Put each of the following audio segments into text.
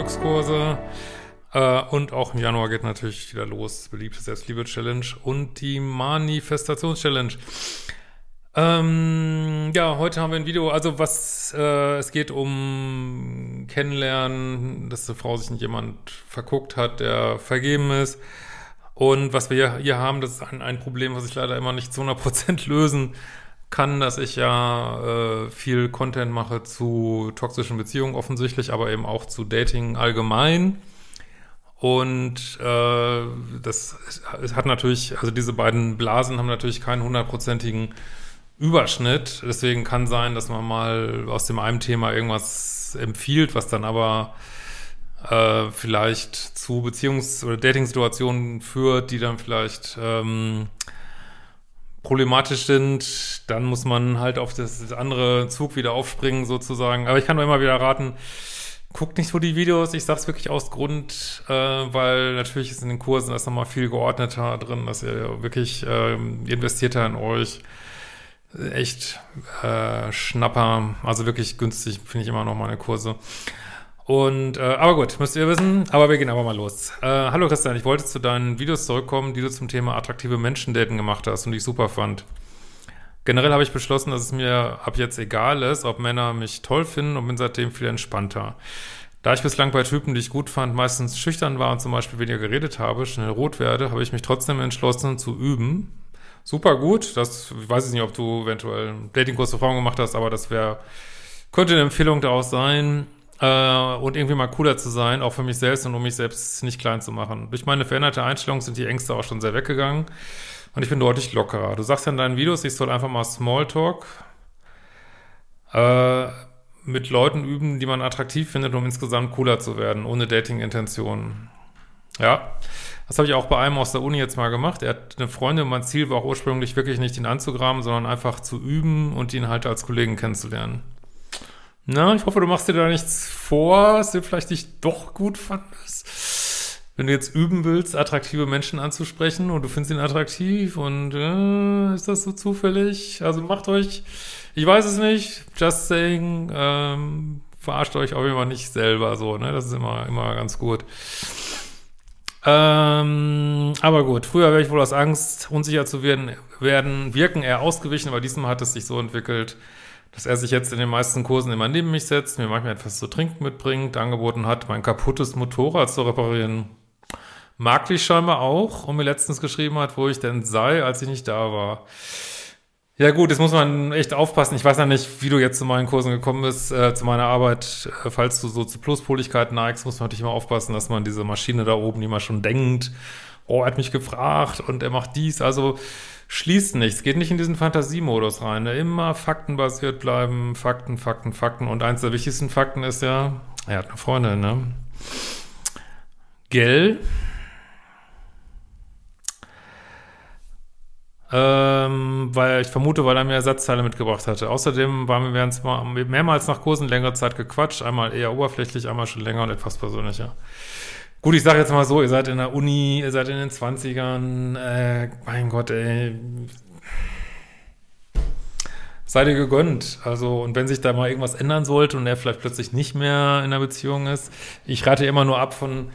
Glückskurse. Äh, und auch im Januar geht natürlich wieder los, beliebte Selbstliebe-Challenge und die Manifestations-Challenge. Ähm, ja, heute haben wir ein Video, also was, äh, es geht um Kennenlernen, dass eine Frau sich in jemand verguckt hat, der vergeben ist. Und was wir hier haben, das ist ein, ein Problem, was ich leider immer nicht zu 100% lösen kann, dass ich ja äh, viel Content mache zu toxischen Beziehungen offensichtlich, aber eben auch zu Dating allgemein. Und äh, das hat natürlich, also diese beiden Blasen haben natürlich keinen hundertprozentigen Überschnitt. Deswegen kann sein, dass man mal aus dem einen Thema irgendwas empfiehlt, was dann aber äh, vielleicht zu Beziehungs- oder Dating-Situationen führt, die dann vielleicht ähm, problematisch sind, dann muss man halt auf das andere Zug wieder aufspringen sozusagen. Aber ich kann nur immer wieder raten, guckt nicht so die Videos. Ich sag's wirklich aus Grund, äh, weil natürlich ist in den Kursen das nochmal viel geordneter drin, dass ihr wirklich ähm, ihr investiert da in euch. Echt äh, Schnapper, also wirklich günstig, finde ich immer noch meine Kurse. Und, äh, aber gut, müsst ihr wissen. Aber wir gehen aber mal los. Äh, hallo Christian, ich wollte zu deinen Videos zurückkommen, die du zum Thema attraktive Menschen daten gemacht hast und die ich super fand. Generell habe ich beschlossen, dass es mir ab jetzt egal ist, ob Männer mich toll finden und bin seitdem viel entspannter. Da ich bislang bei Typen, die ich gut fand, meistens schüchtern war und zum Beispiel weniger geredet habe, schnell rot werde, habe ich mich trotzdem entschlossen zu üben. Super gut. Das, ich weiß nicht, ob du eventuell einen Datingkurs für Frauen gemacht hast, aber das wäre, könnte eine Empfehlung daraus sein äh, und irgendwie mal cooler zu sein, auch für mich selbst und um mich selbst nicht klein zu machen. Durch meine veränderte Einstellung sind die Ängste auch schon sehr weggegangen und ich bin deutlich lockerer. Du sagst ja in deinen Videos, ich soll einfach mal Smalltalk äh, mit Leuten üben, die man attraktiv findet, um insgesamt cooler zu werden, ohne Dating-Intentionen. Ja, das habe ich auch bei einem aus der Uni jetzt mal gemacht. Er hat eine Freundin, mein Ziel war auch ursprünglich wirklich nicht ihn anzugraben, sondern einfach zu üben und ihn halt als Kollegen kennenzulernen. Na, ich hoffe, du machst dir da nichts vor, was du vielleicht nicht doch gut fandest. Wenn du jetzt üben willst, attraktive Menschen anzusprechen und du findest ihn attraktiv und äh, ist das so zufällig? Also macht euch, ich weiß es nicht, just saying, ähm, verarscht euch auch immer nicht selber so, ne? Das ist immer, immer ganz gut. Ähm, aber gut, früher wäre ich wohl aus Angst, unsicher zu werden, werden wirken eher ausgewichen, aber diesmal hat es sich so entwickelt, dass er sich jetzt in den meisten Kursen immer neben mich setzt, mir manchmal etwas zu trinken mitbringt, angeboten hat, mein kaputtes Motorrad zu reparieren. Mag ich scheinbar auch und mir letztens geschrieben hat, wo ich denn sei, als ich nicht da war. Ja gut, jetzt muss man echt aufpassen. Ich weiß ja nicht, wie du jetzt zu meinen Kursen gekommen bist, äh, zu meiner Arbeit. Äh, falls du so zu Pluspoligkeit neigst, muss man natürlich immer aufpassen, dass man diese Maschine da oben, die man schon denkt, oh, er hat mich gefragt und er macht dies. Also schließt nichts, geht nicht in diesen Fantasiemodus rein. Ne? Immer faktenbasiert bleiben, Fakten, Fakten, Fakten. Und eins der wichtigsten Fakten ist ja, er hat eine Freundin, ne? Gell? Ähm, weil ich vermute, weil er mir Ersatzteile mitgebracht hatte. Außerdem waren wir uns mal mehrmals nach Kursen längere Zeit gequatscht. Einmal eher oberflächlich, einmal schon länger und etwas persönlicher. Gut, ich sage jetzt mal so, ihr seid in der Uni, ihr seid in den 20ern, äh, mein Gott, ey. Seid ihr gegönnt. Also, und wenn sich da mal irgendwas ändern sollte und er vielleicht plötzlich nicht mehr in der Beziehung ist, ich rate immer nur ab von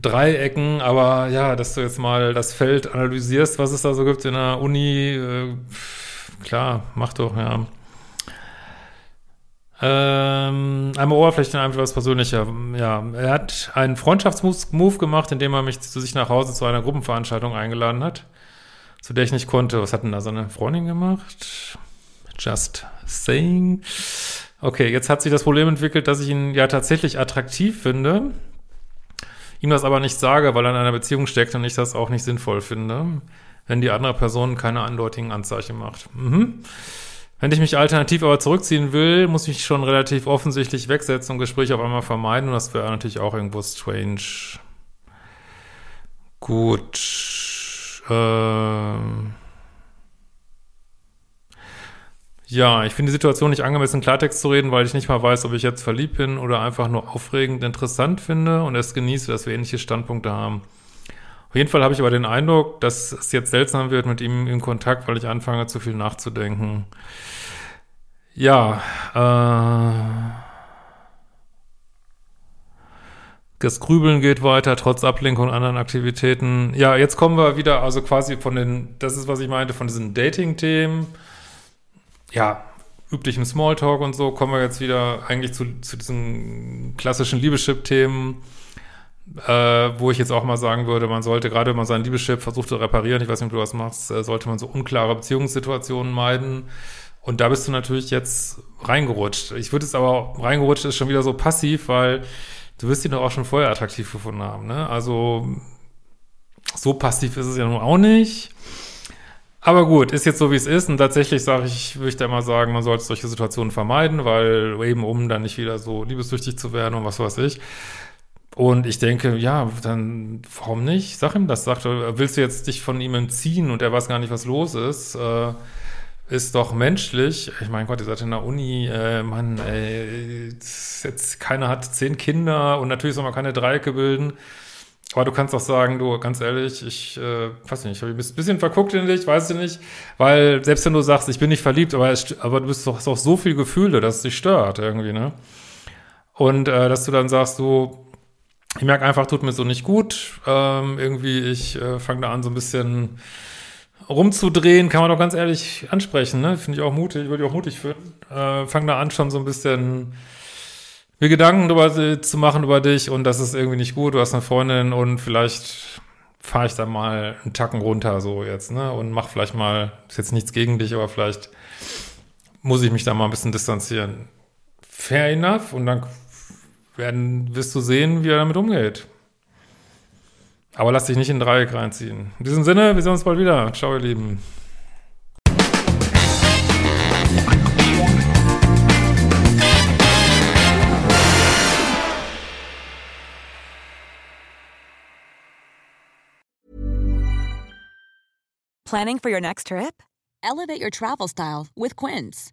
Dreiecken, aber ja, dass du jetzt mal das Feld analysierst, was es da so gibt in der Uni, äh, klar, mach doch, ja. Ähm, einmal Oberfläche und einmal was persönlicher. Ja, er hat einen Freundschaftsmove gemacht, indem er mich zu sich nach Hause zu einer Gruppenveranstaltung eingeladen hat. zu der ich nicht konnte. Was hat denn da seine Freundin gemacht? Just saying. Okay, jetzt hat sich das Problem entwickelt, dass ich ihn ja tatsächlich attraktiv finde, ihm das aber nicht sage, weil er in einer Beziehung steckt und ich das auch nicht sinnvoll finde, wenn die andere Person keine andeutigen Anzeichen macht. Mhm. Wenn ich mich alternativ aber zurückziehen will, muss ich schon relativ offensichtlich wegsetzen und Gespräche auf einmal vermeiden. Und das wäre natürlich auch irgendwo strange. Gut. Äh ja, ich finde die Situation nicht angemessen, Klartext zu reden, weil ich nicht mal weiß, ob ich jetzt verliebt bin oder einfach nur aufregend interessant finde und es genieße, dass wir ähnliche Standpunkte haben. Auf jeden Fall habe ich aber den Eindruck, dass es jetzt seltsam wird mit ihm in Kontakt, weil ich anfange, zu viel nachzudenken. Ja, äh, das Grübeln geht weiter, trotz Ablenkung und anderen Aktivitäten. Ja, jetzt kommen wir wieder, also quasi von den, das ist, was ich meinte, von diesen Dating-Themen, ja, üblichem Smalltalk und so, kommen wir jetzt wieder eigentlich zu, zu diesen klassischen Liebeschip-Themen äh, wo ich jetzt auch mal sagen würde, man sollte, gerade wenn man sein Liebeschiff versucht zu reparieren, ich weiß nicht, ob du was machst, äh, sollte man so unklare Beziehungssituationen meiden. Und da bist du natürlich jetzt reingerutscht. Ich würde es aber, reingerutscht ist schon wieder so passiv, weil du wirst ihn doch auch schon vorher attraktiv gefunden haben, ne? Also, so passiv ist es ja nun auch nicht. Aber gut, ist jetzt so, wie es ist. Und tatsächlich sage ich, würde ich da immer sagen, man sollte solche Situationen vermeiden, weil eben um dann nicht wieder so liebessüchtig zu werden und was weiß ich. Und ich denke, ja, dann warum nicht? Sag ihm das. Sag, willst du jetzt dich von ihm entziehen und er weiß gar nicht, was los ist? Äh, ist doch menschlich. Ich meine Gott, ihr seid in der Uni, äh, Mann, ey, jetzt keiner hat zehn Kinder und natürlich soll man keine Dreiecke bilden. Aber du kannst auch sagen, du, ganz ehrlich, ich äh, weiß nicht, ich habe ein bisschen verguckt in dich, weißt du nicht, weil selbst wenn du sagst, ich bin nicht verliebt, aber, es, aber du bist doch, hast doch so viel Gefühle, dass es dich stört irgendwie, ne? Und äh, dass du dann sagst, du, ich merke einfach, tut mir so nicht gut. Ähm, irgendwie, ich äh, fange da an, so ein bisschen rumzudrehen, kann man doch ganz ehrlich ansprechen, ne? Finde ich auch mutig, würde ich auch mutig finden. Äh, fange da an, schon so ein bisschen mir Gedanken darüber zu machen über dich und das ist irgendwie nicht gut. Du hast eine Freundin und vielleicht fahre ich da mal einen Tacken runter, so jetzt, ne? Und mach vielleicht mal, ist jetzt nichts gegen dich, aber vielleicht muss ich mich da mal ein bisschen distanzieren. Fair enough. Und dann werden, wirst du sehen, wie er damit umgeht. Aber lass dich nicht in Dreieck reinziehen. In diesem Sinne, wir sehen uns bald wieder. Ciao, ihr Lieben. Planning for your next trip? Elevate your travel style with Quince.